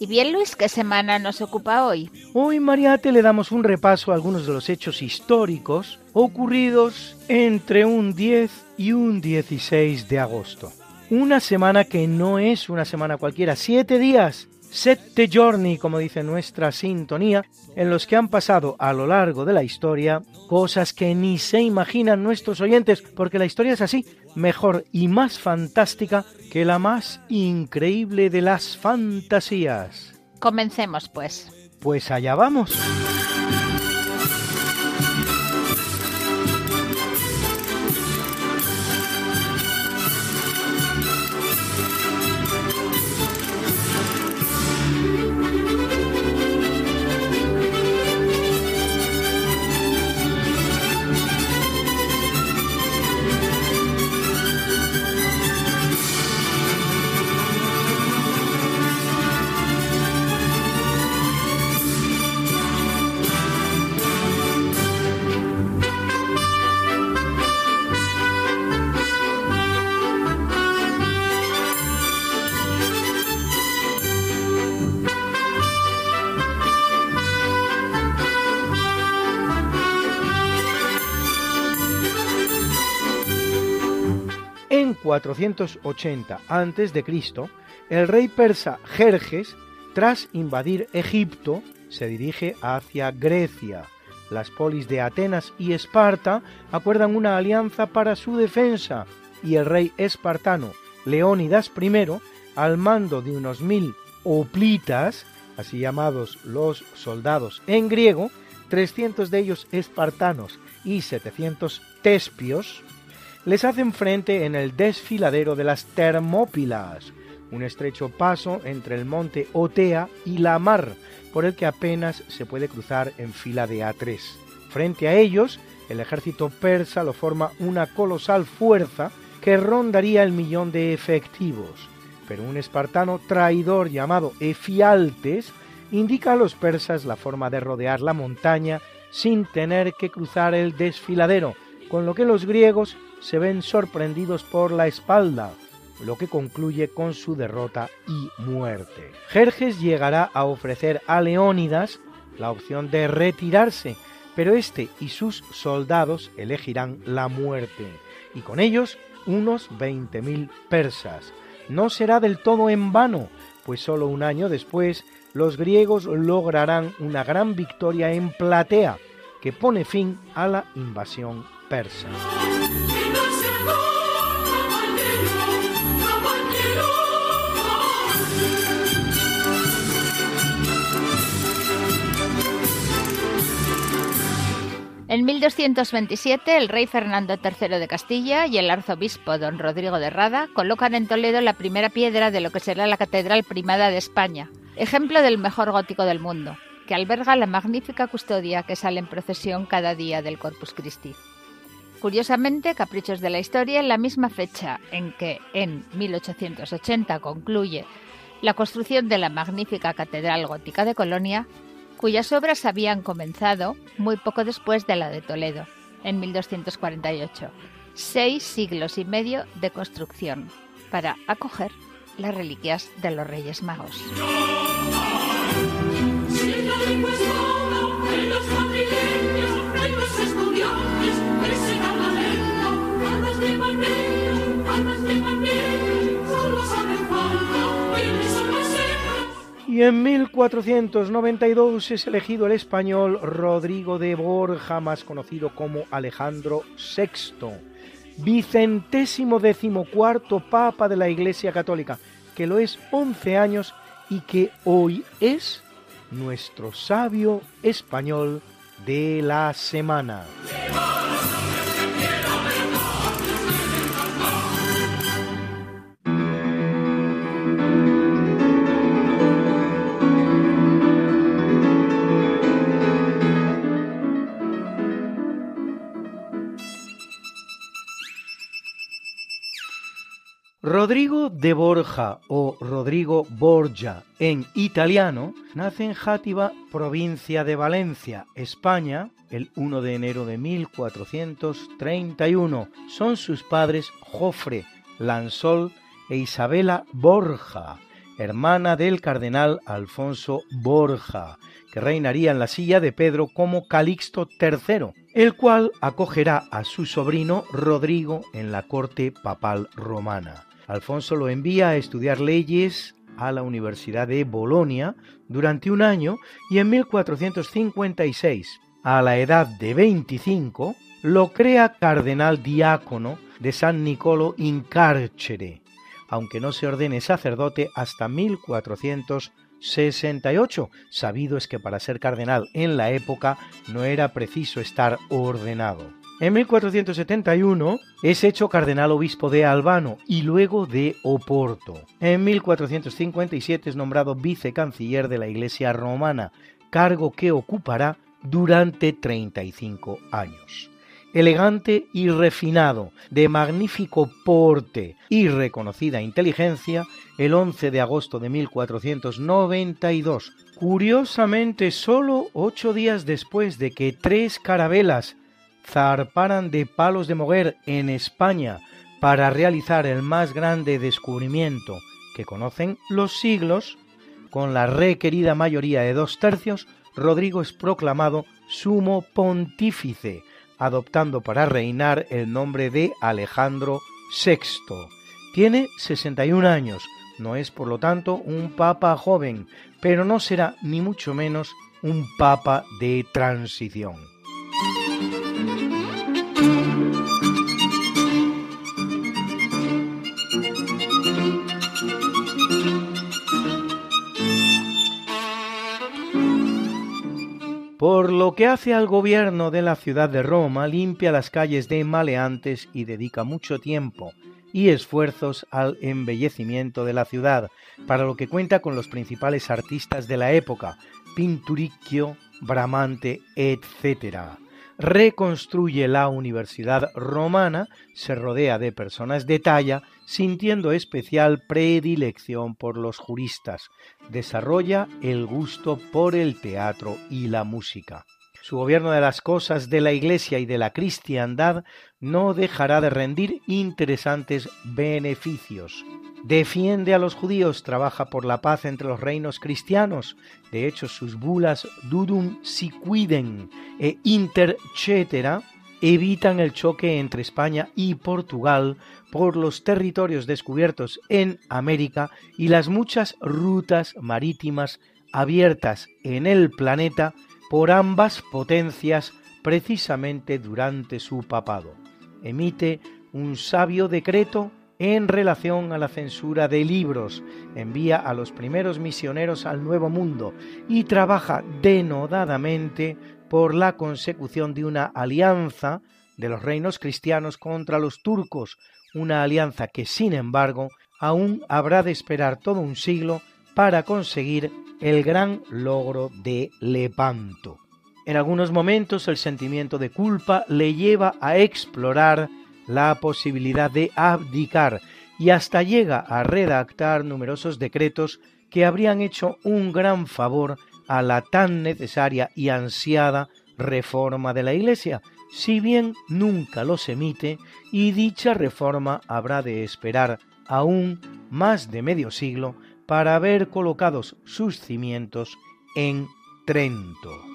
Y bien, Luis, ¿qué semana nos ocupa hoy? Hoy Mariate le damos un repaso a algunos de los hechos históricos ocurridos entre un 10 y un 16 de agosto. Una semana que no es una semana cualquiera, siete días, sette giorni, como dice nuestra sintonía, en los que han pasado a lo largo de la historia cosas que ni se imaginan nuestros oyentes, porque la historia es así, mejor y más fantástica que la más increíble de las fantasías. Comencemos, pues. Pues allá vamos. 480 a.C., el rey persa Jerjes, tras invadir Egipto, se dirige hacia Grecia. Las polis de Atenas y Esparta acuerdan una alianza para su defensa y el rey espartano Leónidas I, al mando de unos mil hoplitas, así llamados los soldados en griego, 300 de ellos espartanos y 700 tespios, les hacen frente en el desfiladero de las Termópilas, un estrecho paso entre el monte Otea y la mar, por el que apenas se puede cruzar en fila de A3. Frente a ellos, el ejército persa lo forma una colosal fuerza que rondaría el millón de efectivos, pero un espartano traidor llamado Efialtes indica a los persas la forma de rodear la montaña sin tener que cruzar el desfiladero, con lo que los griegos se ven sorprendidos por la espalda, lo que concluye con su derrota y muerte. Jerjes llegará a ofrecer a Leónidas la opción de retirarse, pero este y sus soldados elegirán la muerte, y con ellos unos 20.000 persas. No será del todo en vano, pues solo un año después los griegos lograrán una gran victoria en Platea, que pone fin a la invasión persa. En 1227, el rey Fernando III de Castilla y el arzobispo don Rodrigo de Rada colocan en Toledo la primera piedra de lo que será la Catedral Primada de España, ejemplo del mejor gótico del mundo, que alberga la magnífica custodia que sale en procesión cada día del Corpus Christi. Curiosamente, caprichos de la historia, en la misma fecha en que en 1880 concluye la construcción de la magnífica Catedral Gótica de Colonia, cuyas obras habían comenzado muy poco después de la de Toledo, en 1248. Seis siglos y medio de construcción para acoger las reliquias de los Reyes Magos. Y en 1492 es elegido el español Rodrigo de Borja, más conocido como Alejandro VI. vicentésimo decimocuarto Papa de la Iglesia Católica, que lo es 11 años y que hoy es nuestro sabio español de la semana. Rodrigo de Borja o Rodrigo Borgia en italiano nace en Játiva, provincia de Valencia, España, el 1 de enero de 1431. Son sus padres Jofre Lansol e Isabela Borja, hermana del cardenal Alfonso Borja, que reinaría en la silla de Pedro como Calixto III, el cual acogerá a su sobrino Rodrigo en la corte papal romana. Alfonso lo envía a estudiar leyes a la Universidad de Bolonia durante un año y en 1456, a la edad de 25, lo crea cardenal diácono de San Nicolo in Carcere, aunque no se ordene sacerdote hasta 1468. Sabido es que para ser cardenal en la época no era preciso estar ordenado. En 1471 es hecho cardenal obispo de Albano y luego de Oporto. En 1457 es nombrado vicecanciller de la Iglesia romana, cargo que ocupará durante 35 años. Elegante y refinado, de magnífico porte y reconocida inteligencia, el 11 de agosto de 1492, curiosamente solo ocho días después de que tres carabelas zarparan de Palos de Moguer en España para realizar el más grande descubrimiento que conocen los siglos, con la requerida mayoría de dos tercios, Rodrigo es proclamado sumo pontífice, adoptando para reinar el nombre de Alejandro VI. Tiene 61 años, no es por lo tanto un papa joven, pero no será ni mucho menos un papa de transición. Por lo que hace al gobierno de la ciudad de Roma, limpia las calles de maleantes y dedica mucho tiempo y esfuerzos al embellecimiento de la ciudad, para lo que cuenta con los principales artistas de la época, Pinturicchio, Bramante, etc reconstruye la Universidad Romana, se rodea de personas de talla, sintiendo especial predilección por los juristas, desarrolla el gusto por el teatro y la música. Su gobierno de las cosas de la Iglesia y de la cristiandad no dejará de rendir interesantes beneficios. Defiende a los judíos, trabaja por la paz entre los reinos cristianos. De hecho, sus bulas Dudum Siquiden e Inter cetera evitan el choque entre España y Portugal por los territorios descubiertos en América y las muchas rutas marítimas abiertas en el planeta por ambas potencias precisamente durante su papado. Emite un sabio decreto en relación a la censura de libros, envía a los primeros misioneros al Nuevo Mundo y trabaja denodadamente por la consecución de una alianza de los reinos cristianos contra los turcos, una alianza que sin embargo aún habrá de esperar todo un siglo para conseguir el gran logro de Lepanto. En algunos momentos el sentimiento de culpa le lleva a explorar la posibilidad de abdicar y hasta llega a redactar numerosos decretos que habrían hecho un gran favor a la tan necesaria y ansiada reforma de la Iglesia, si bien nunca los emite y dicha reforma habrá de esperar aún más de medio siglo para haber colocados sus cimientos en Trento.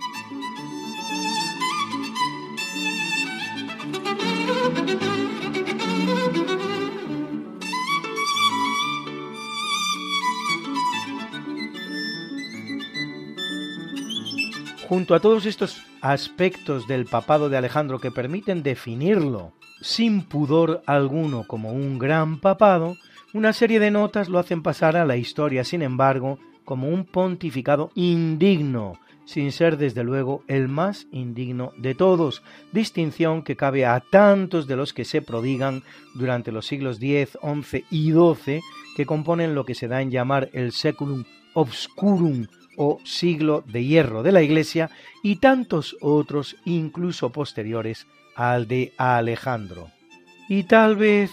Junto a todos estos aspectos del papado de Alejandro que permiten definirlo sin pudor alguno como un gran papado, una serie de notas lo hacen pasar a la historia, sin embargo, como un pontificado indigno, sin ser desde luego el más indigno de todos, distinción que cabe a tantos de los que se prodigan durante los siglos X, XI y XII, que componen lo que se da en llamar el seculum obscurum o siglo de hierro de la Iglesia, y tantos otros incluso posteriores al de Alejandro. Y tal vez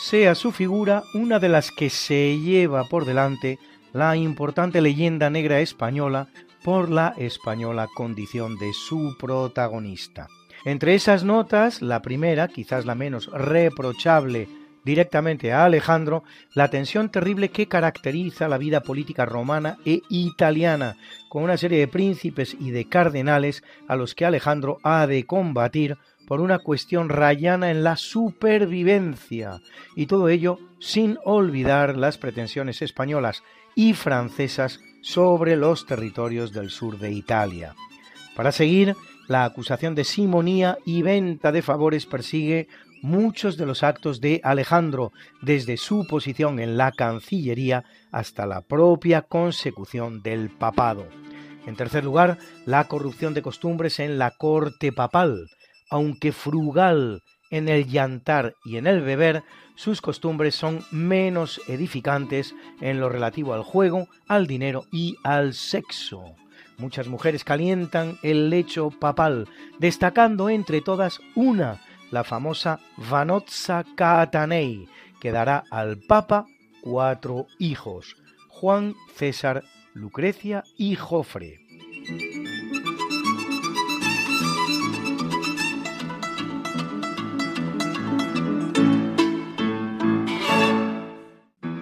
sea su figura una de las que se lleva por delante la importante leyenda negra española por la española condición de su protagonista. Entre esas notas, la primera, quizás la menos reprochable directamente a Alejandro, la tensión terrible que caracteriza la vida política romana e italiana, con una serie de príncipes y de cardenales a los que Alejandro ha de combatir por una cuestión rayana en la supervivencia, y todo ello sin olvidar las pretensiones españolas y francesas sobre los territorios del sur de Italia. Para seguir, la acusación de simonía y venta de favores persigue muchos de los actos de Alejandro, desde su posición en la Cancillería hasta la propia consecución del papado. En tercer lugar, la corrupción de costumbres en la corte papal, aunque frugal en el llantar y en el beber, sus costumbres son menos edificantes en lo relativo al juego, al dinero y al sexo. Muchas mujeres calientan el lecho papal, destacando entre todas una, la famosa Vanozza Catanei, que dará al Papa cuatro hijos, Juan, César, Lucrecia y Jofre.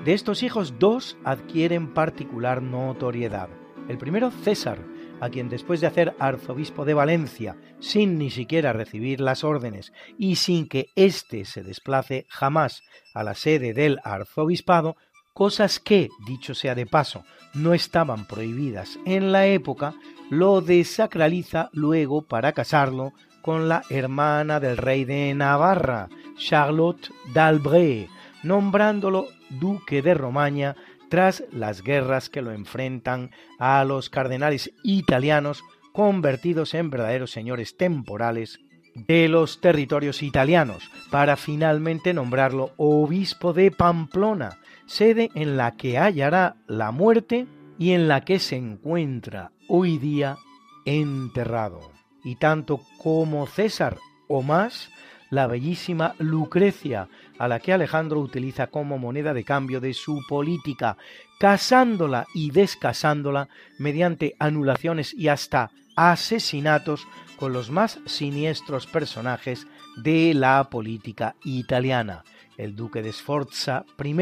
De estos hijos, dos adquieren particular notoriedad. El primero, César, a quien después de hacer arzobispo de Valencia, sin ni siquiera recibir las órdenes y sin que éste se desplace jamás a la sede del arzobispado, cosas que, dicho sea de paso, no estaban prohibidas en la época, lo desacraliza luego para casarlo con la hermana del rey de Navarra, Charlotte d'Albret, nombrándolo duque de Romaña tras las guerras que lo enfrentan a los cardenales italianos convertidos en verdaderos señores temporales de los territorios italianos, para finalmente nombrarlo obispo de Pamplona, sede en la que hallará la muerte y en la que se encuentra hoy día enterrado. Y tanto como César o más, la bellísima Lucrecia, a la que Alejandro utiliza como moneda de cambio de su política, casándola y descasándola mediante anulaciones y hasta asesinatos con los más siniestros personajes de la política italiana. El duque de Sforza I,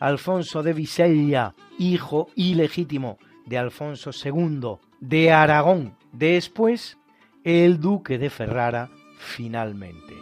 Alfonso de Visella, hijo ilegítimo de Alfonso II de Aragón, después el duque de Ferrara finalmente.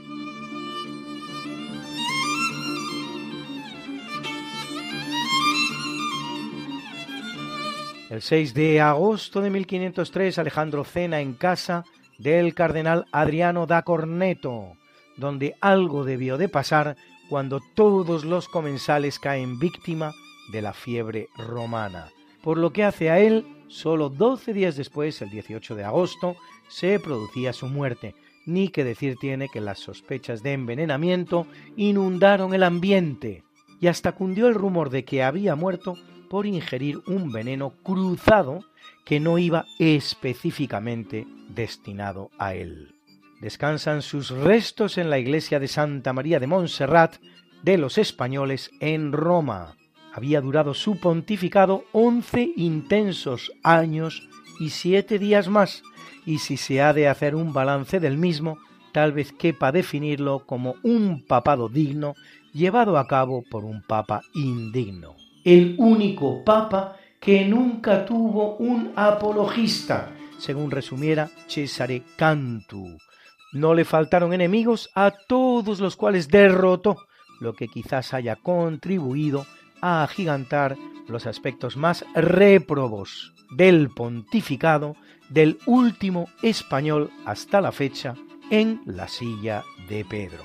El 6 de agosto de 1503 Alejandro cena en casa del cardenal Adriano da Corneto, donde algo debió de pasar cuando todos los comensales caen víctima de la fiebre romana, por lo que hace a él, solo 12 días después, el 18 de agosto, se producía su muerte, ni que decir tiene que las sospechas de envenenamiento inundaron el ambiente, y hasta cundió el rumor de que había muerto por ingerir un veneno cruzado que no iba específicamente destinado a él. Descansan sus restos en la iglesia de Santa María de Montserrat de los españoles en Roma. Había durado su pontificado once intensos años y siete días más, y si se ha de hacer un balance del mismo, tal vez quepa definirlo como un papado digno llevado a cabo por un papa indigno el único papa que nunca tuvo un apologista, según resumiera Cesare Cantu. No le faltaron enemigos a todos los cuales derrotó, lo que quizás haya contribuido a agigantar los aspectos más réprobos del pontificado del último español hasta la fecha en la silla de Pedro.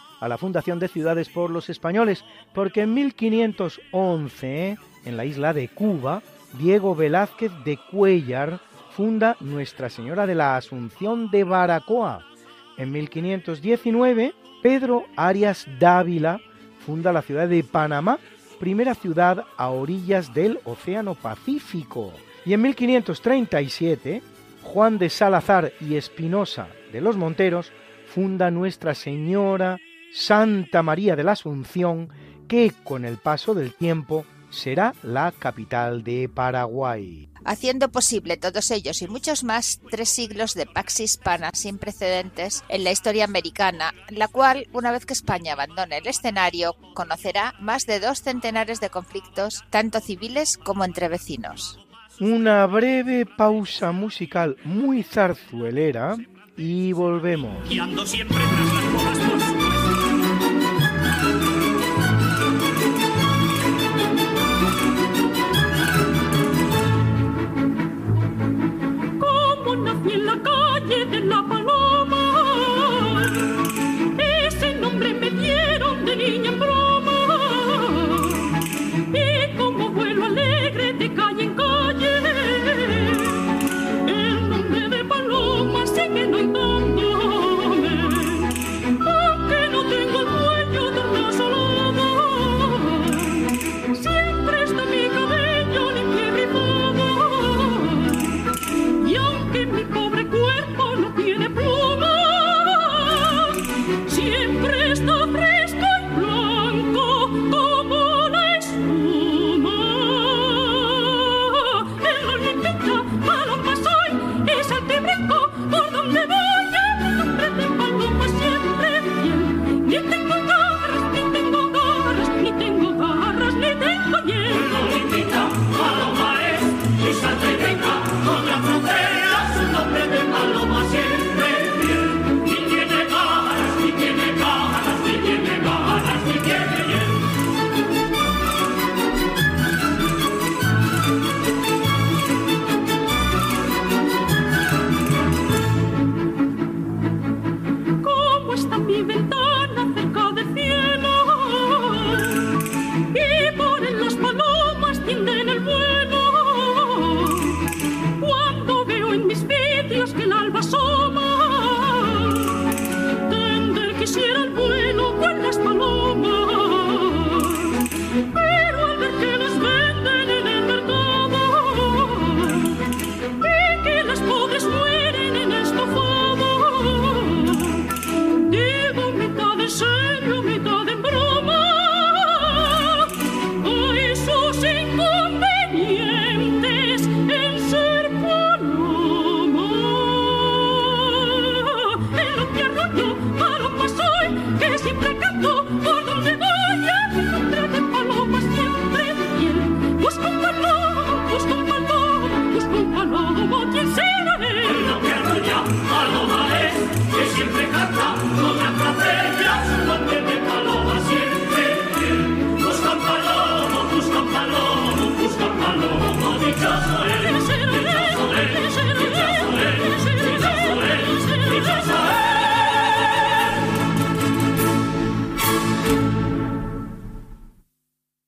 a la fundación de ciudades por los españoles, porque en 1511 en la isla de Cuba, Diego Velázquez de Cuellar funda Nuestra Señora de la Asunción de Baracoa. En 1519, Pedro Arias Dávila funda la ciudad de Panamá, primera ciudad a orillas del Océano Pacífico. Y en 1537, Juan de Salazar y Espinosa de los Monteros funda Nuestra Señora Santa María de la Asunción, que con el paso del tiempo será la capital de Paraguay. Haciendo posible todos ellos y muchos más tres siglos de pax hispana sin precedentes en la historia americana, la cual, una vez que España abandone el escenario, conocerá más de dos centenares de conflictos, tanto civiles como entre vecinos. Una breve pausa musical muy zarzuelera y volvemos. siempre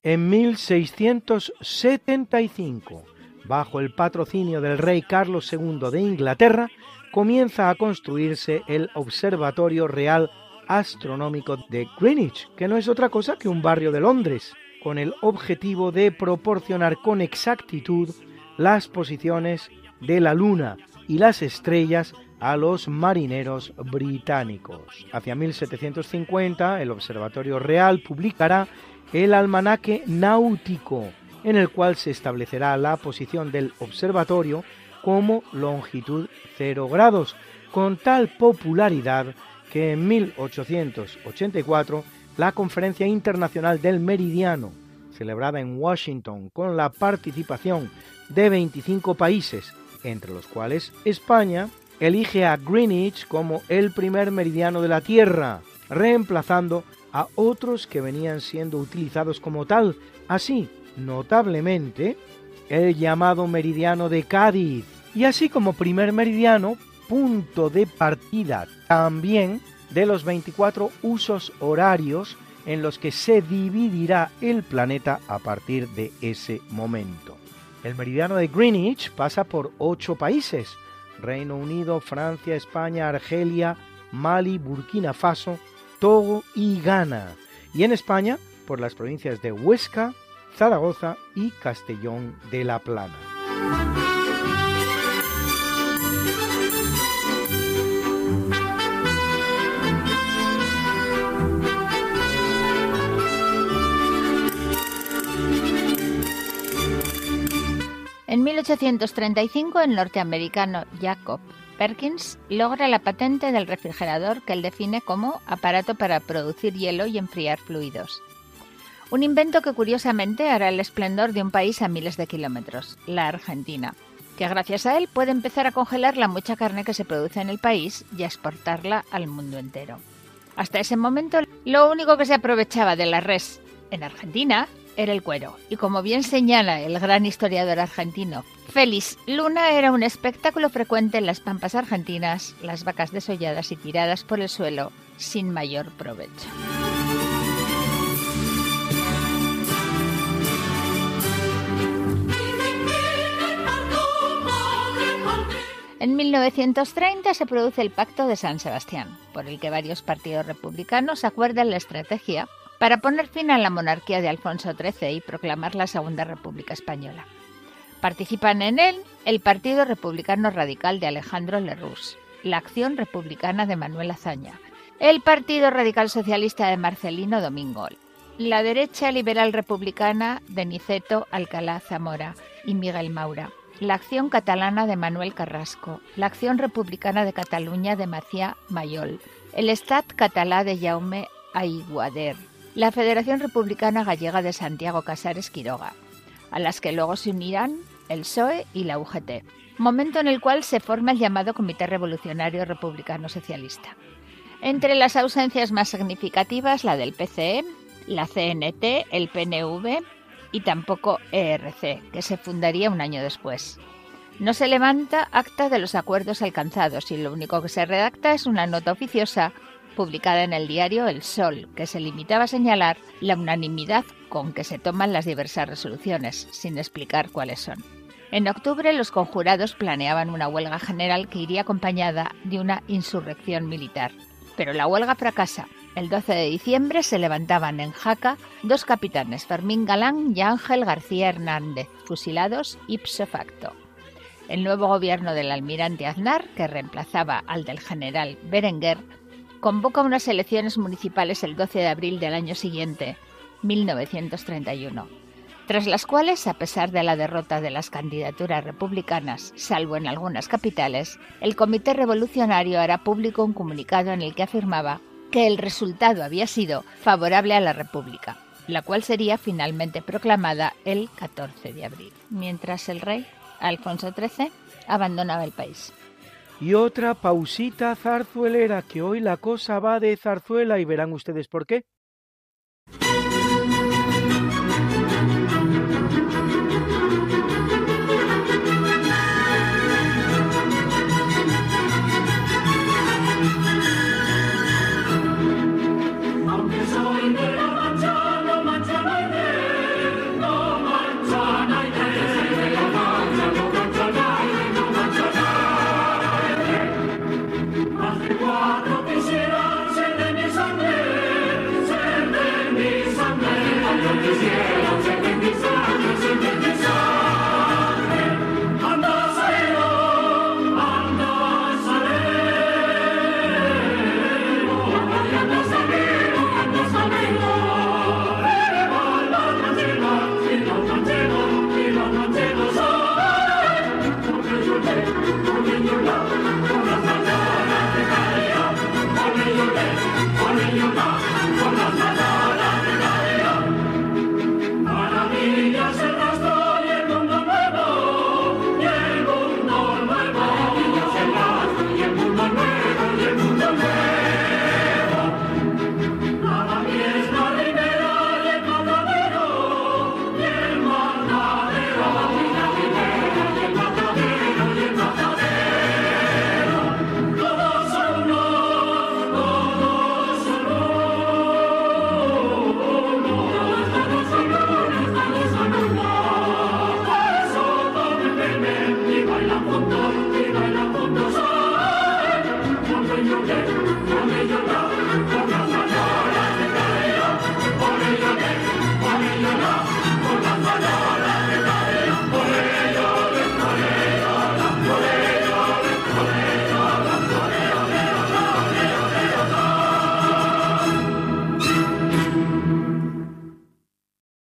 En 1675, bajo el patrocinio del rey Carlos II de Inglaterra, comienza a construirse el Observatorio Real Astronómico de Greenwich, que no es otra cosa que un barrio de Londres, con el objetivo de proporcionar con exactitud las posiciones de la Luna y las estrellas a los marineros británicos. Hacia 1750, el Observatorio Real publicará el Almanaque Náutico, en el cual se establecerá la posición del observatorio como longitud 0 grados, con tal popularidad que en 1884 la Conferencia Internacional del Meridiano, celebrada en Washington con la participación de 25 países, entre los cuales España, elige a Greenwich como el primer meridiano de la Tierra, reemplazando a otros que venían siendo utilizados como tal, así, notablemente, el llamado meridiano de Cádiz, y así como primer meridiano, punto de partida también de los 24 usos horarios en los que se dividirá el planeta a partir de ese momento. El meridiano de Greenwich pasa por ocho países, Reino Unido, Francia, España, Argelia, Mali, Burkina Faso, Togo y Ghana, y en España por las provincias de Huesca, Zaragoza y Castellón de la Plana. En 1835, el norteamericano Jacob Perkins logra la patente del refrigerador que él define como aparato para producir hielo y enfriar fluidos. Un invento que curiosamente hará el esplendor de un país a miles de kilómetros, la Argentina, que gracias a él puede empezar a congelar la mucha carne que se produce en el país y exportarla al mundo entero. Hasta ese momento, lo único que se aprovechaba de la res en Argentina era el cuero. Y como bien señala el gran historiador argentino Félix Luna, era un espectáculo frecuente en las pampas argentinas, las vacas desolladas y tiradas por el suelo sin mayor provecho. En 1930 se produce el Pacto de San Sebastián, por el que varios partidos republicanos acuerdan la estrategia para poner fin a la monarquía de Alfonso XIII y proclamar la Segunda República Española. Participan en él el Partido Republicano Radical de Alejandro Lerroux, la Acción Republicana de Manuel Azaña, el Partido Radical Socialista de Marcelino Domingo, la derecha liberal republicana de Niceto Alcalá Zamora y Miguel Maura, la Acción Catalana de Manuel Carrasco, la Acción Republicana de Cataluña de Macià Mayol, el Estat Catalá de Jaume Aiguader, la Federación Republicana Gallega de Santiago Casares Quiroga, a las que luego se unirán el PSOE y la UGT, momento en el cual se forma el llamado Comité Revolucionario Republicano Socialista. Entre las ausencias más significativas, la del PCE, la CNT, el PNV y tampoco ERC, que se fundaría un año después. No se levanta acta de los acuerdos alcanzados y lo único que se redacta es una nota oficiosa publicada en el diario El Sol, que se limitaba a señalar la unanimidad con que se toman las diversas resoluciones, sin explicar cuáles son. En octubre los conjurados planeaban una huelga general que iría acompañada de una insurrección militar. Pero la huelga fracasa. El 12 de diciembre se levantaban en Jaca dos capitanes, Fermín Galán y Ángel García Hernández, fusilados ipso facto. El nuevo gobierno del almirante Aznar, que reemplazaba al del general Berenguer, convoca unas elecciones municipales el 12 de abril del año siguiente, 1931, tras las cuales, a pesar de la derrota de las candidaturas republicanas, salvo en algunas capitales, el Comité Revolucionario hará público un comunicado en el que afirmaba que el resultado había sido favorable a la República, la cual sería finalmente proclamada el 14 de abril, mientras el rey, Alfonso XIII, abandonaba el país. Y otra pausita zarzuelera, que hoy la cosa va de zarzuela y verán ustedes por qué.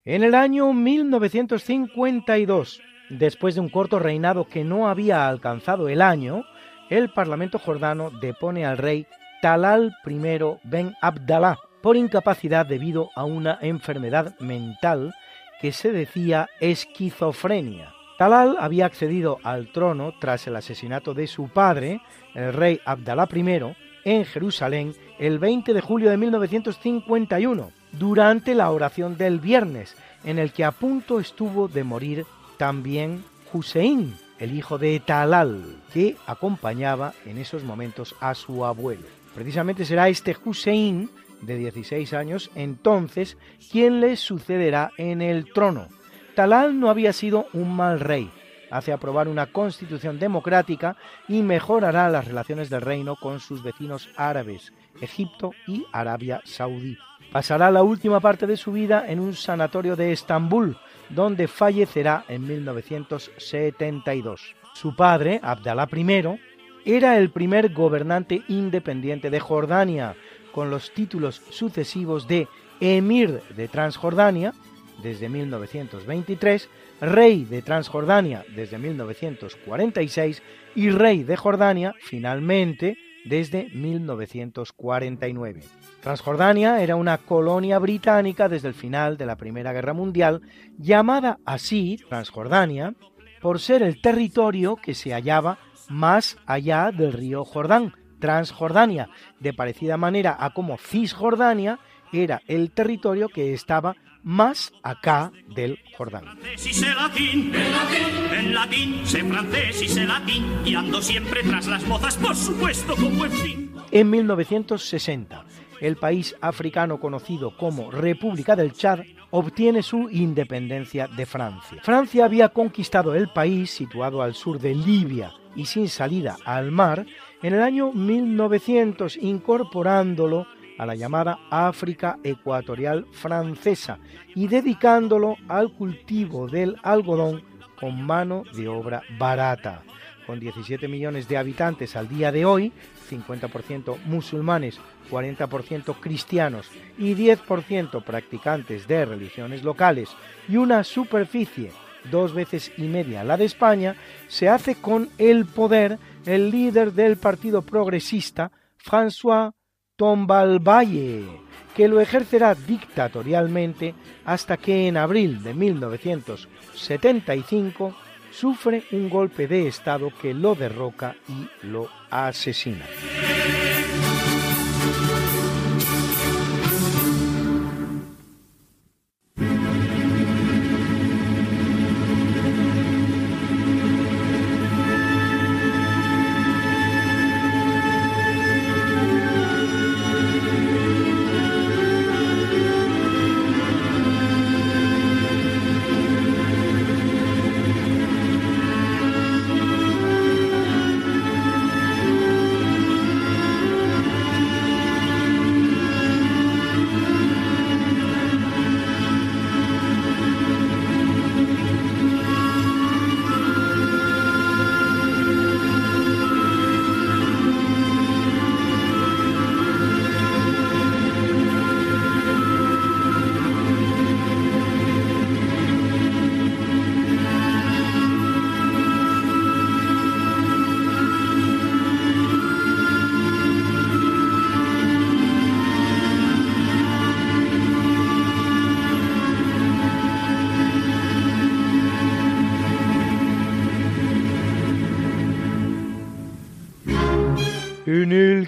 En el año 1952, después de un corto reinado que no había alcanzado el año, el Parlamento jordano depone al rey Talal I Ben Abdallah por incapacidad debido a una enfermedad mental que se decía esquizofrenia. Talal había accedido al trono tras el asesinato de su padre, el rey Abdalá I, en Jerusalén el 20 de julio de 1951, durante la oración del viernes, en el que a punto estuvo de morir también Hussein, el hijo de Talal, que acompañaba en esos momentos a su abuelo. Precisamente será este Hussein, de 16 años, entonces, quien le sucederá en el trono. Talal no había sido un mal rey, hace aprobar una constitución democrática y mejorará las relaciones del reino con sus vecinos árabes, Egipto y Arabia Saudí. Pasará la última parte de su vida en un sanatorio de Estambul, donde fallecerá en 1972. Su padre, Abdalá I, era el primer gobernante independiente de Jordania, con los títulos sucesivos de Emir de Transjordania, desde 1923, rey de Transjordania desde 1946 y rey de Jordania finalmente desde 1949. Transjordania era una colonia británica desde el final de la Primera Guerra Mundial, llamada así Transjordania por ser el territorio que se hallaba más allá del río Jordán, Transjordania, de parecida manera a como Cisjordania era el territorio que estaba más acá del Jordán. En 1960, el país africano conocido como República del Chad obtiene su independencia de Francia. Francia había conquistado el país situado al sur de Libia y sin salida al mar en el año 1900, incorporándolo a la llamada África Ecuatorial Francesa y dedicándolo al cultivo del algodón con mano de obra barata. Con 17 millones de habitantes al día de hoy, 50% musulmanes, 40% cristianos y 10% practicantes de religiones locales y una superficie dos veces y media la de España, se hace con el poder el líder del Partido Progresista, François Tombalvalle, que lo ejercerá dictatorialmente hasta que en abril de 1975 sufre un golpe de Estado que lo derroca y lo asesina.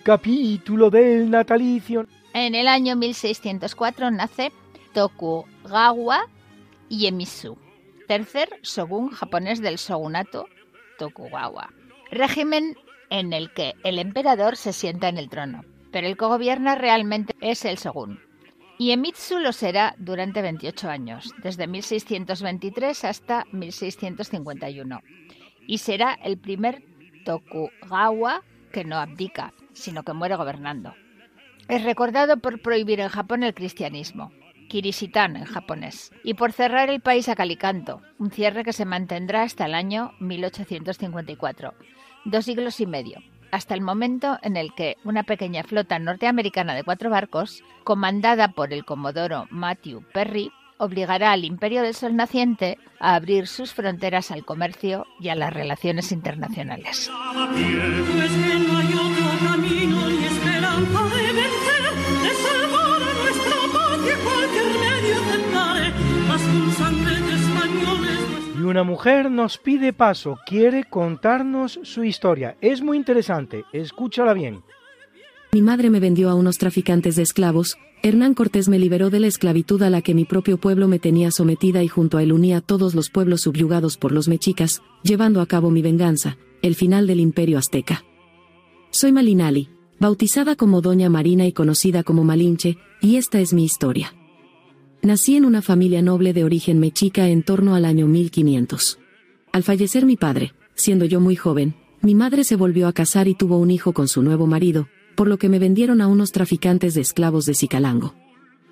Capítulo del natalicio. En el año 1604 nace Tokugawa Iemitsu, tercer shogun japonés del shogunato Tokugawa, régimen en el que el emperador se sienta en el trono, pero el que gobierna realmente es el shogun. Iemitsu lo será durante 28 años, desde 1623 hasta 1651, y será el primer Tokugawa que no abdica, sino que muere gobernando. Es recordado por prohibir en Japón el cristianismo, Kirishitan en japonés, y por cerrar el país a calicanto, un cierre que se mantendrá hasta el año 1854, dos siglos y medio, hasta el momento en el que una pequeña flota norteamericana de cuatro barcos, comandada por el comodoro Matthew Perry, obligará al Imperio del Sol naciente a abrir sus fronteras al comercio y a las relaciones internacionales. Y una mujer nos pide paso, quiere contarnos su historia. Es muy interesante, escúchala bien. Mi madre me vendió a unos traficantes de esclavos, Hernán Cortés me liberó de la esclavitud a la que mi propio pueblo me tenía sometida y junto a él unía a todos los pueblos subyugados por los mexicas, llevando a cabo mi venganza, el final del imperio azteca. Soy Malinali, bautizada como Doña Marina y conocida como Malinche, y esta es mi historia. Nací en una familia noble de origen mexica en torno al año 1500. Al fallecer mi padre, siendo yo muy joven, mi madre se volvió a casar y tuvo un hijo con su nuevo marido, por lo que me vendieron a unos traficantes de esclavos de Cicalango.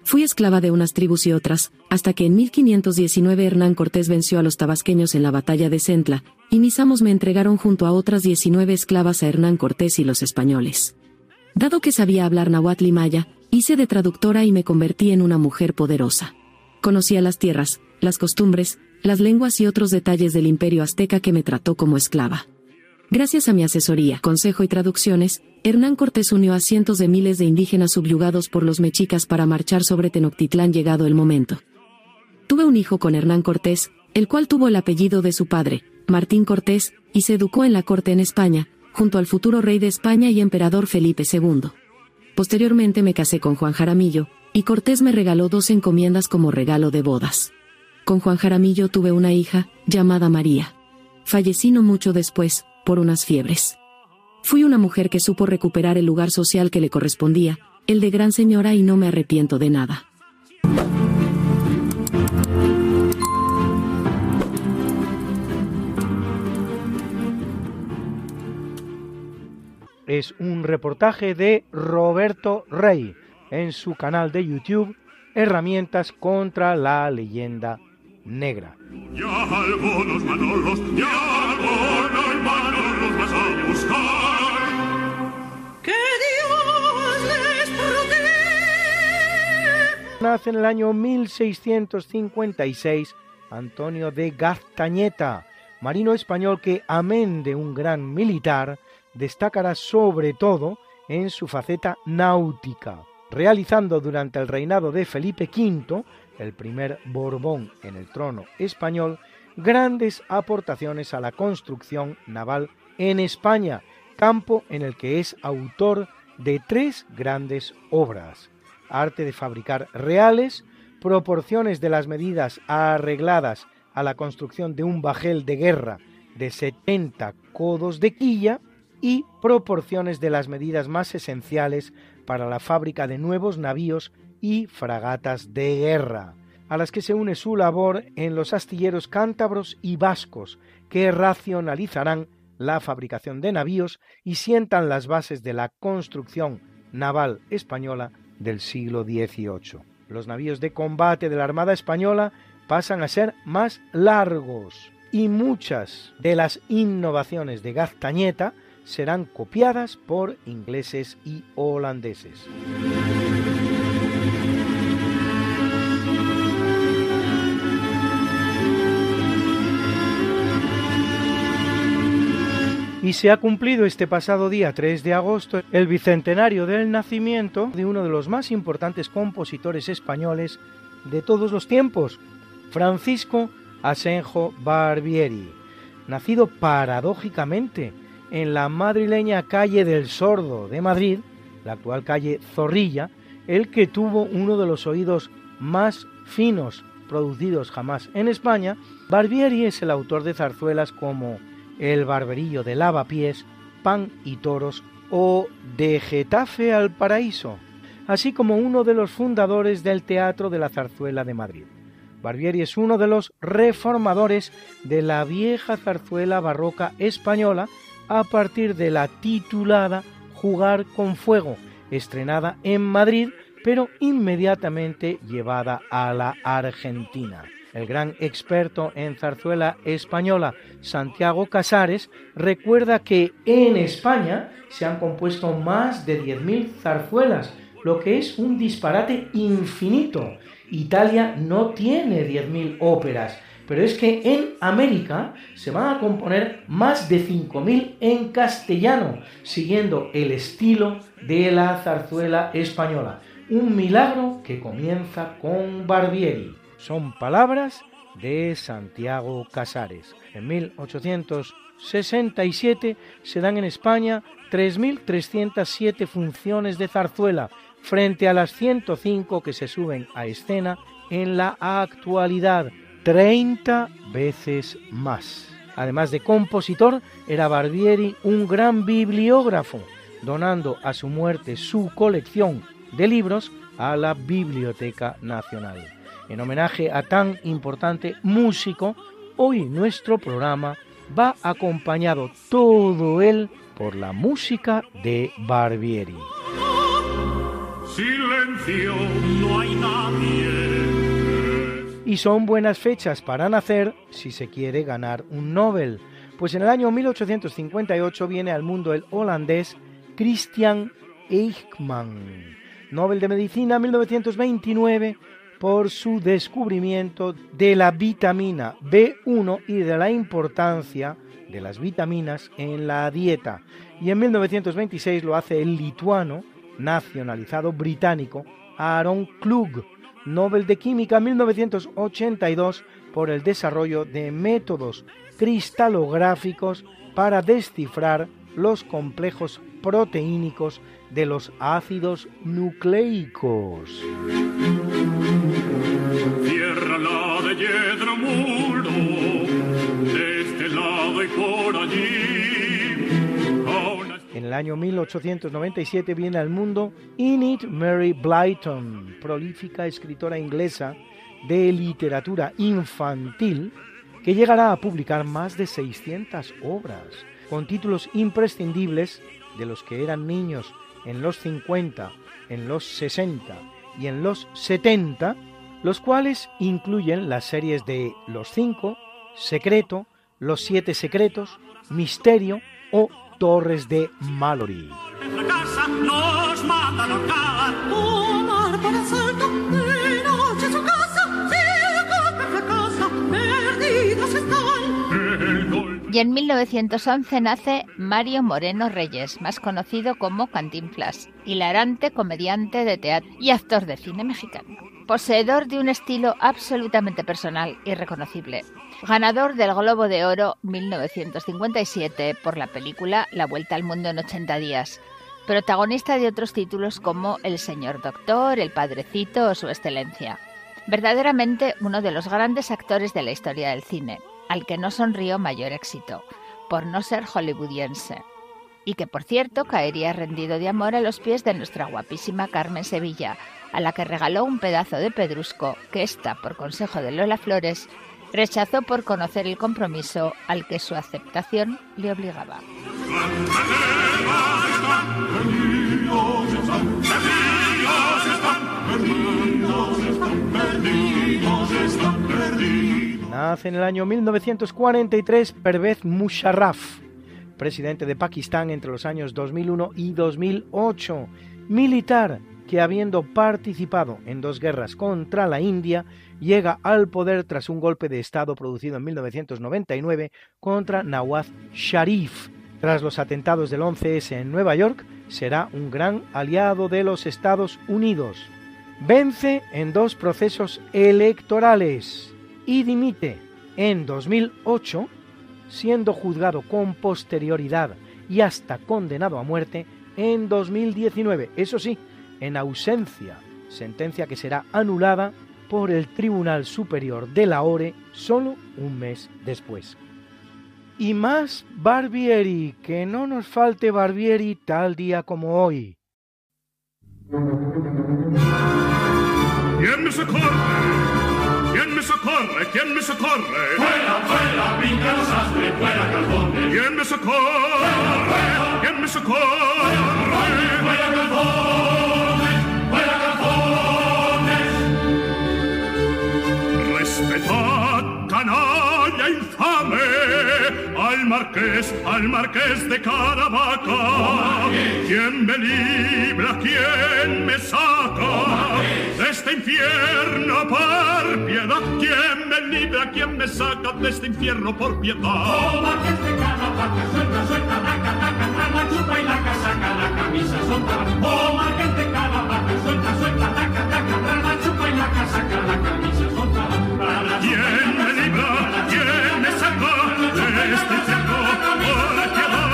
Fui esclava de unas tribus y otras, hasta que en 1519 Hernán Cortés venció a los tabasqueños en la batalla de Centla, y mis amos me entregaron junto a otras 19 esclavas a Hernán Cortés y los españoles. Dado que sabía hablar náhuatl y maya, hice de traductora y me convertí en una mujer poderosa. Conocía las tierras, las costumbres, las lenguas y otros detalles del imperio azteca que me trató como esclava. Gracias a mi asesoría, consejo y traducciones, Hernán Cortés unió a cientos de miles de indígenas subyugados por los mexicas para marchar sobre Tenochtitlán llegado el momento. Tuve un hijo con Hernán Cortés, el cual tuvo el apellido de su padre, Martín Cortés, y se educó en la corte en España, junto al futuro rey de España y emperador Felipe II. Posteriormente me casé con Juan Jaramillo, y Cortés me regaló dos encomiendas como regalo de bodas. Con Juan Jaramillo tuve una hija, llamada María. Fallecí no mucho después, por unas fiebres. Fui una mujer que supo recuperar el lugar social que le correspondía, el de gran señora y no me arrepiento de nada. Es un reportaje de Roberto Rey en su canal de YouTube Herramientas contra la leyenda negra. Nace en el año 1656 Antonio de Gaztañeta, marino español que, amén de un gran militar, destacará sobre todo en su faceta náutica, realizando durante el reinado de Felipe V el primer Borbón en el trono español, grandes aportaciones a la construcción naval en España, campo en el que es autor de tres grandes obras. Arte de fabricar reales, proporciones de las medidas arregladas a la construcción de un bajel de guerra de 70 codos de quilla y proporciones de las medidas más esenciales para la fábrica de nuevos navíos y fragatas de guerra, a las que se une su labor en los astilleros cántabros y vascos, que racionalizarán la fabricación de navíos y sientan las bases de la construcción naval española del siglo XVIII. Los navíos de combate de la Armada Española pasan a ser más largos y muchas de las innovaciones de Gaztañeta serán copiadas por ingleses y holandeses. Y se ha cumplido este pasado día 3 de agosto el bicentenario del nacimiento de uno de los más importantes compositores españoles de todos los tiempos, Francisco Asenjo Barbieri, nacido paradójicamente en la madrileña calle del Sordo de Madrid, la actual calle Zorrilla, el que tuvo uno de los oídos más finos producidos jamás en España, Barbieri es el autor de zarzuelas como el barberillo de lavapiés, pan y toros o de Getafe al paraíso, así como uno de los fundadores del Teatro de la Zarzuela de Madrid. Barbieri es uno de los reformadores de la vieja zarzuela barroca española a partir de la titulada Jugar con Fuego, estrenada en Madrid, pero inmediatamente llevada a la Argentina el gran experto en zarzuela española Santiago Casares recuerda que en España se han compuesto más de 10.000 zarzuelas, lo que es un disparate infinito. Italia no tiene 10.000 óperas, pero es que en América se van a componer más de 5.000 en castellano, siguiendo el estilo de la zarzuela española. Un milagro que comienza con Barbieri. Son palabras de Santiago Casares. En 1867 se dan en España 3.307 funciones de zarzuela, frente a las 105 que se suben a escena en la actualidad, 30 veces más. Además de compositor, era Barbieri un gran bibliógrafo, donando a su muerte su colección de libros a la Biblioteca Nacional. En homenaje a tan importante músico, hoy nuestro programa va acompañado todo él por la música de Barbieri. Silencio, no hay nadie. Y son buenas fechas para nacer si se quiere ganar un Nobel, pues en el año 1858 viene al mundo el holandés Christian Eichmann, Nobel de Medicina 1929 por su descubrimiento de la vitamina B1 y de la importancia de las vitaminas en la dieta. Y en 1926 lo hace el lituano nacionalizado británico Aaron Klug, Nobel de Química 1982 por el desarrollo de métodos cristalográficos para descifrar los complejos proteínicos de los ácidos nucleicos. Este lado y por allí. En el año 1897 viene al mundo Enid Mary Blyton, prolífica escritora inglesa de literatura infantil, que llegará a publicar más de 600 obras, con títulos imprescindibles de los que eran niños en los 50, en los 60 y en los 70, los cuales incluyen las series de Los Cinco, Secreto, Los Siete Secretos, Misterio o Torres de Mallory. Y en 1911 nace Mario Moreno Reyes, más conocido como Cantinflas, hilarante comediante de teatro y actor de cine mexicano. Poseedor de un estilo absolutamente personal y reconocible. Ganador del Globo de Oro 1957 por la película La Vuelta al Mundo en 80 días. Protagonista de otros títulos como El Señor Doctor, El Padrecito o Su Excelencia. Verdaderamente uno de los grandes actores de la historia del cine al que no sonrió mayor éxito, por no ser hollywoodiense, y que por cierto caería rendido de amor a los pies de nuestra guapísima Carmen Sevilla, a la que regaló un pedazo de pedrusco que ésta, por consejo de Lola Flores, rechazó por conocer el compromiso al que su aceptación le obligaba. Nace en el año 1943 Pervez Musharraf, presidente de Pakistán entre los años 2001 y 2008, militar que habiendo participado en dos guerras contra la India, llega al poder tras un golpe de Estado producido en 1999 contra Nawaz Sharif. Tras los atentados del 11S en Nueva York, será un gran aliado de los Estados Unidos. Vence en dos procesos electorales y dimite en 2008, siendo juzgado con posterioridad y hasta condenado a muerte en 2019. Eso sí, en ausencia, sentencia que será anulada por el Tribunal Superior de la ORE solo un mes después. Y más Barbieri, que no nos falte Barbieri tal día como hoy. ¿Quién me socorre? ¿Quién me socorre? Fuera, fuera, brinca los astres, fuera calzones. ¿Quién me socorre? Fuera, ¿Quién me socorre? Fuera calzones, Respetad, canalla infame, al marqués, al marqués de Caravaca. ¿Quién me libra, quién me saca de este infierno por piedad? ¿Quién me libra, quién me saca de este infierno por piedad? Oh, marqués de Caravaca, suelta, suelta la cataca, la chupa y la casaca, la camisa suelta. Oh, marqués de Caravaca, suelta, suelta la cataca, la chupa y la casaca, la camisa suelta. ¿Quién me libra, quién me saca de este infierno por piedad?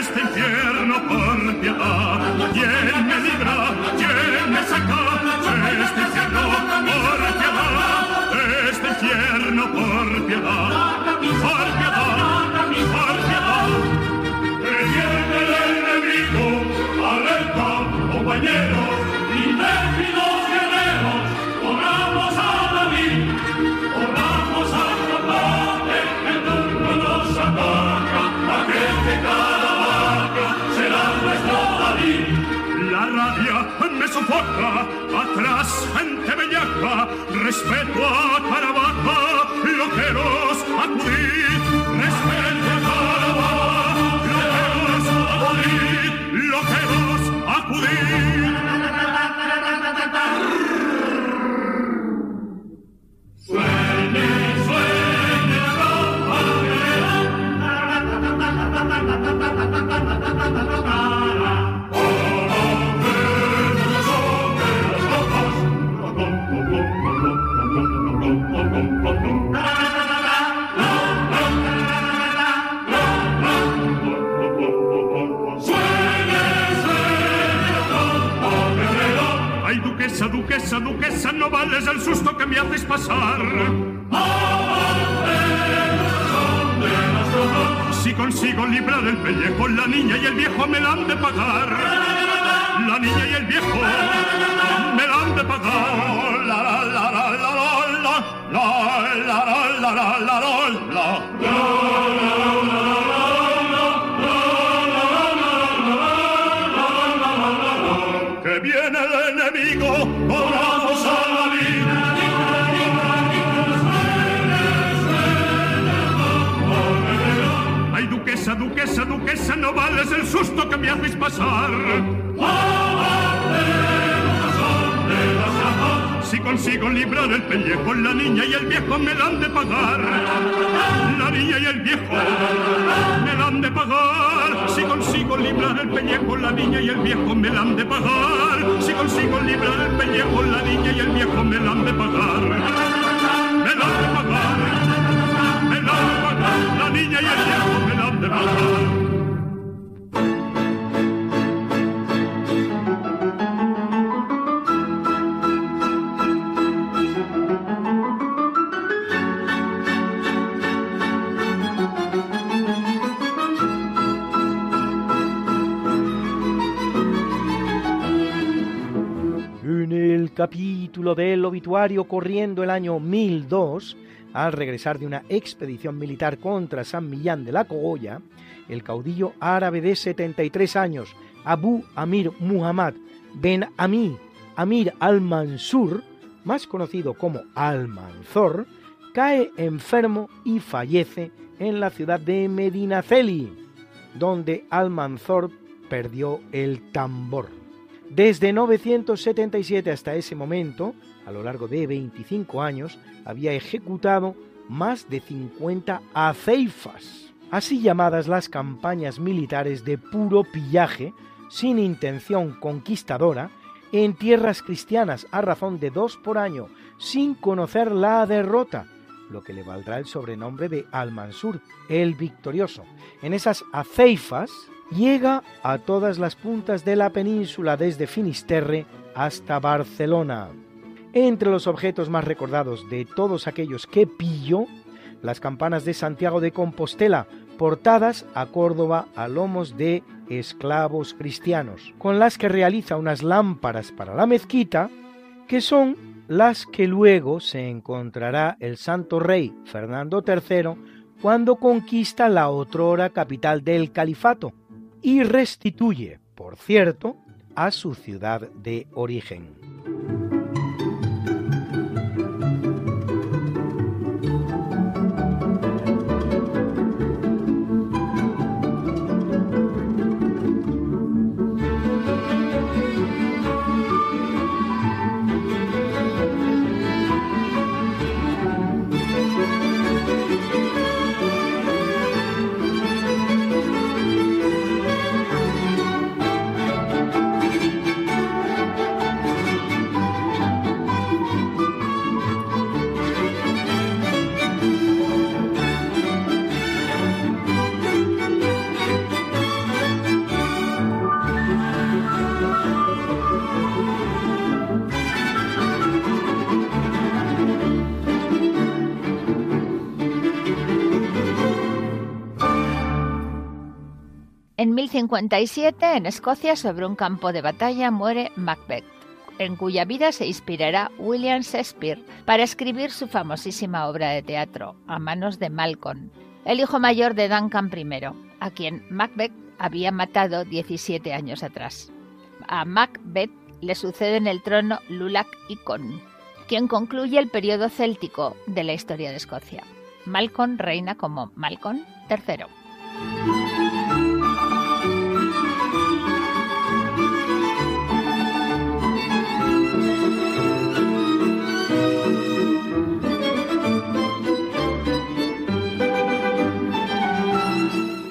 Este infierno por piedad. ¿Quién me libra, quién me saca de este infierno por piedad? Este infierno por piedad. Por piedad, por piedad. Previene el enemigo, alerta, compañeros, atrás gente bellaca, respeto a Caravaca, duquesa, no vales el susto que me haces pasar. Si consigo librar el pellejo, la niña y el viejo me la han de pagar. La niña y el viejo me la han de pagar. La, la, la, la, la, la, la, la, la, la, la, la. Duquesa, duquesa, no vales el susto que me haces pasar. Si consigo librar el pellejo, la niña y el viejo me la han de pagar. La niña y el viejo me la han de pagar. Si consigo librar el pellejo, la niña y el viejo me la han de pagar. Si consigo librar el pellejo, la niña y el viejo me la han de pagar. Capítulo del obituario corriendo el año 1002, al regresar de una expedición militar contra San Millán de la Cogolla, el caudillo árabe de 73 años, Abu Amir Muhammad Ben Ami Amir al-Mansur, más conocido como Almanzor, cae enfermo y fallece en la ciudad de Medinaceli, donde Almanzor perdió el tambor. Desde 977 hasta ese momento, a lo largo de 25 años, había ejecutado más de 50 aceifas, así llamadas las campañas militares de puro pillaje, sin intención conquistadora, en tierras cristianas a razón de dos por año, sin conocer la derrota, lo que le valdrá el sobrenombre de Al-Mansur, el victorioso. En esas aceifas llega a todas las puntas de la península desde Finisterre hasta Barcelona. Entre los objetos más recordados de todos aquellos que pilló, las campanas de Santiago de Compostela, portadas a Córdoba a lomos de esclavos cristianos, con las que realiza unas lámparas para la mezquita, que son las que luego se encontrará el santo rey Fernando III cuando conquista la otrora capital del califato y restituye, por cierto, a su ciudad de origen. En 1057, en Escocia, sobre un campo de batalla, muere Macbeth, en cuya vida se inspirará William Shakespeare para escribir su famosísima obra de teatro, a manos de Malcolm, el hijo mayor de Duncan I, a quien Macbeth había matado 17 años atrás. A Macbeth le sucede en el trono Lulac Icon, quien concluye el periodo céltico de la historia de Escocia. Malcolm reina como Malcolm III.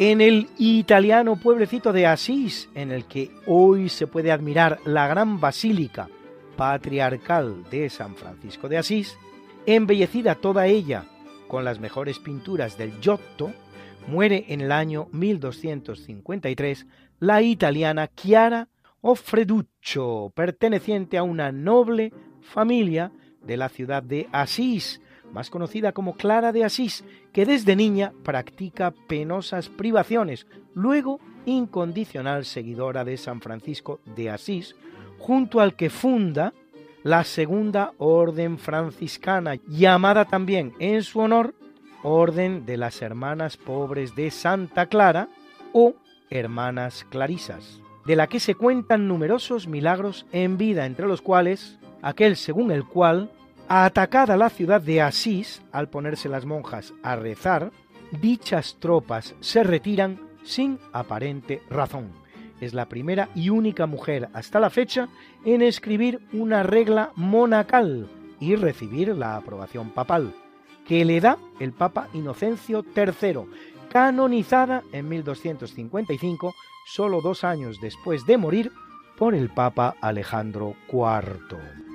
En el italiano pueblecito de Asís, en el que hoy se puede admirar la gran basílica patriarcal de San Francisco de Asís, embellecida toda ella con las mejores pinturas del Giotto, muere en el año 1253 la italiana Chiara Offreduccio, perteneciente a una noble familia de la ciudad de Asís, más conocida como Clara de Asís, que desde niña practica penosas privaciones, luego incondicional seguidora de San Francisco de Asís, junto al que funda la segunda orden franciscana, llamada también en su honor Orden de las Hermanas Pobres de Santa Clara o Hermanas Clarisas, de la que se cuentan numerosos milagros en vida, entre los cuales aquel según el cual Atacada la ciudad de Asís, al ponerse las monjas a rezar, dichas tropas se retiran sin aparente razón. Es la primera y única mujer hasta la fecha en escribir una regla monacal y recibir la aprobación papal, que le da el Papa Inocencio III, canonizada en 1255, solo dos años después de morir, por el Papa Alejandro IV.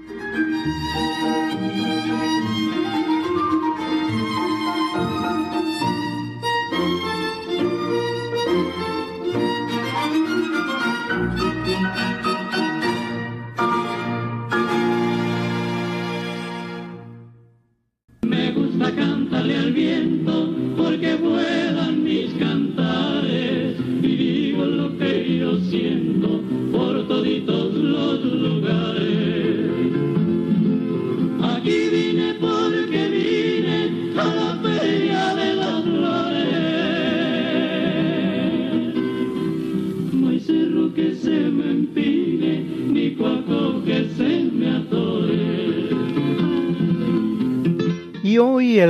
Me gusta cantarle al viento porque vuelan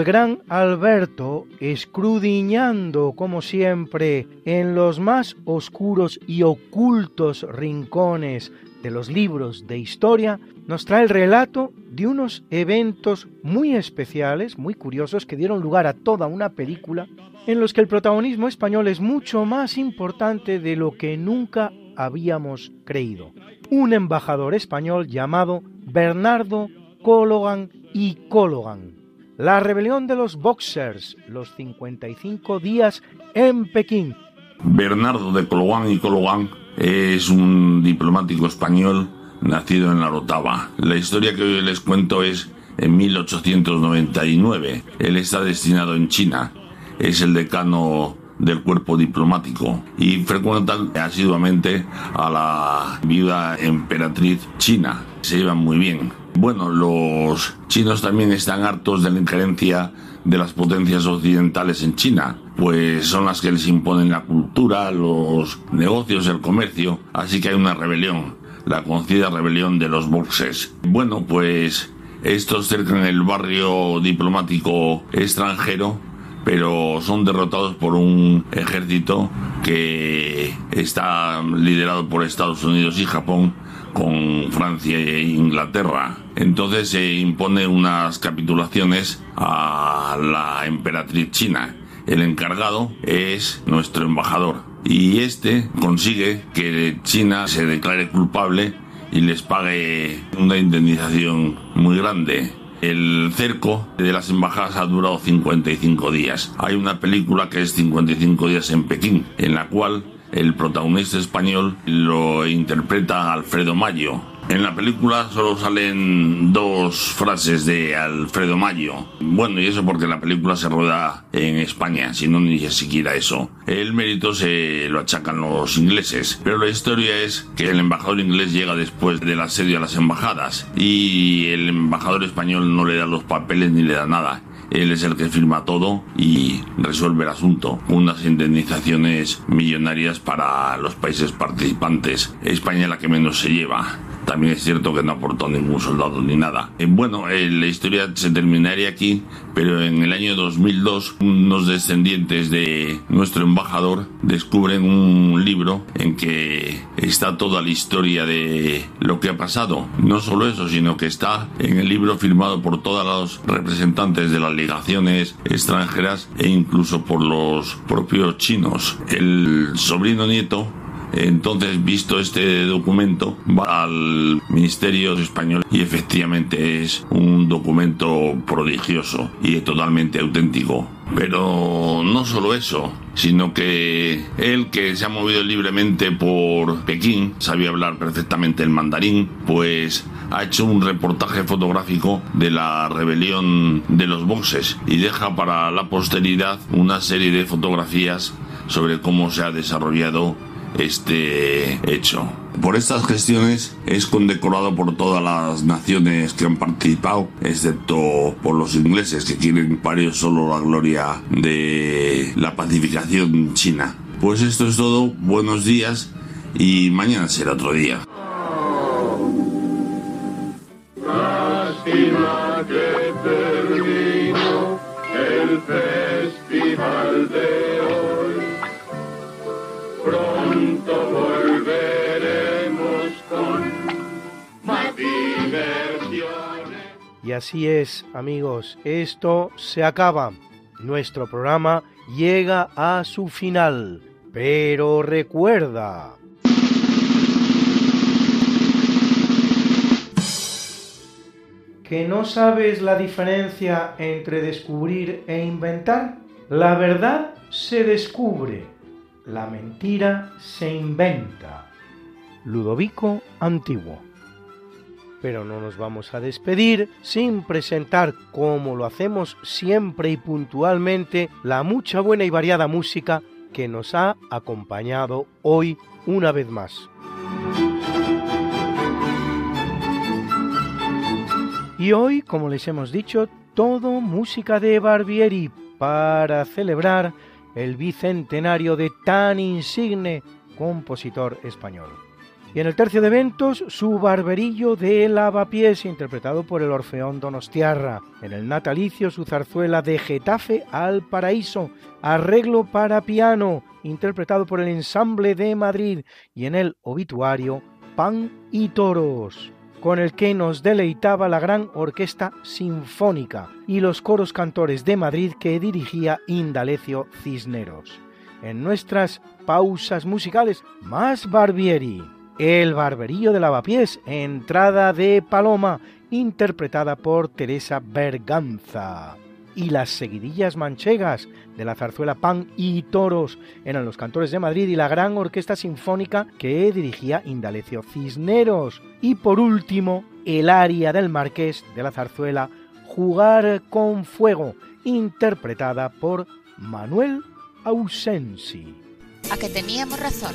gran Alberto, escrudiñando como siempre en los más oscuros y ocultos rincones de los libros de historia, nos trae el relato de unos eventos muy especiales, muy curiosos, que dieron lugar a toda una película, en los que el protagonismo español es mucho más importante de lo que nunca habíamos creído. Un embajador español llamado Bernardo Cologan y Cologan. La rebelión de los Boxers, los 55 días en Pekín. Bernardo de Cologán y Cologán es un diplomático español nacido en la Rotava. La historia que hoy les cuento es en 1899. Él está destinado en China. Es el decano del cuerpo diplomático y frecuenta asiduamente a la viuda emperatriz china. Se llevan muy bien. Bueno, los chinos también están hartos de la injerencia de las potencias occidentales en China, pues son las que les imponen la cultura, los negocios, el comercio, así que hay una rebelión, la conocida rebelión de los boxes. Bueno, pues estos cercan el barrio diplomático extranjero pero son derrotados por un ejército que está liderado por Estados Unidos y Japón con Francia e Inglaterra. Entonces se impone unas capitulaciones a la emperatriz china. El encargado es nuestro embajador y este consigue que China se declare culpable y les pague una indemnización muy grande. El cerco de las embajadas ha durado 55 días. Hay una película que es 55 días en Pekín, en la cual el protagonista español lo interpreta Alfredo Mayo. En la película solo salen dos frases de Alfredo Mayo. Bueno, y eso porque la película se rueda en España, si no ni siquiera eso. El mérito se lo achacan los ingleses, pero la historia es que el embajador inglés llega después del asedio a las embajadas y el embajador español no le da los papeles ni le da nada. Él es el que firma todo y resuelve el asunto. Unas indemnizaciones millonarias para los países participantes. España es la que menos se lleva. También es cierto que no aportó ningún soldado ni nada. Eh, bueno, eh, la historia se terminaría aquí, pero en el año 2002 unos descendientes de nuestro embajador descubren un libro en que está toda la historia de lo que ha pasado. No solo eso, sino que está en el libro firmado por todos los representantes de las ligaciones extranjeras e incluso por los propios chinos. El sobrino nieto entonces, visto este documento, va al Ministerio Español y efectivamente es un documento prodigioso y totalmente auténtico. Pero no solo eso, sino que él que se ha movido libremente por Pekín, sabía hablar perfectamente el mandarín, pues ha hecho un reportaje fotográfico de la rebelión de los boxes y deja para la posteridad una serie de fotografías sobre cómo se ha desarrollado este hecho. Por estas gestiones es condecorado por todas las naciones que han participado, excepto por los ingleses que quieren para solo la gloria de la pacificación china. Pues esto es todo, buenos días y mañana será otro día. Y así es, amigos, esto se acaba. Nuestro programa llega a su final. Pero recuerda... ¿Que no sabes la diferencia entre descubrir e inventar? La verdad se descubre, la mentira se inventa. Ludovico Antiguo. Pero no nos vamos a despedir sin presentar, como lo hacemos siempre y puntualmente, la mucha buena y variada música que nos ha acompañado hoy una vez más. Y hoy, como les hemos dicho, todo música de Barbieri para celebrar el bicentenario de tan insigne compositor español. Y en el tercio de eventos, su barberillo de lavapiés, interpretado por el Orfeón Donostiarra. En el natalicio, su zarzuela de Getafe al Paraíso, arreglo para piano, interpretado por el Ensamble de Madrid. Y en el obituario, Pan y Toros con el que nos deleitaba la gran orquesta sinfónica y los coros cantores de Madrid que dirigía Indalecio Cisneros. En nuestras pausas musicales, más Barbieri. El barberillo de lavapiés, entrada de Paloma, interpretada por Teresa Berganza. Y las seguidillas manchegas de la zarzuela Pan y Toros eran los cantores de Madrid y la gran orquesta sinfónica que dirigía Indalecio Cisneros. Y por último, el aria del marqués de la zarzuela Jugar con Fuego, interpretada por Manuel Ausensi. A que teníamos razón.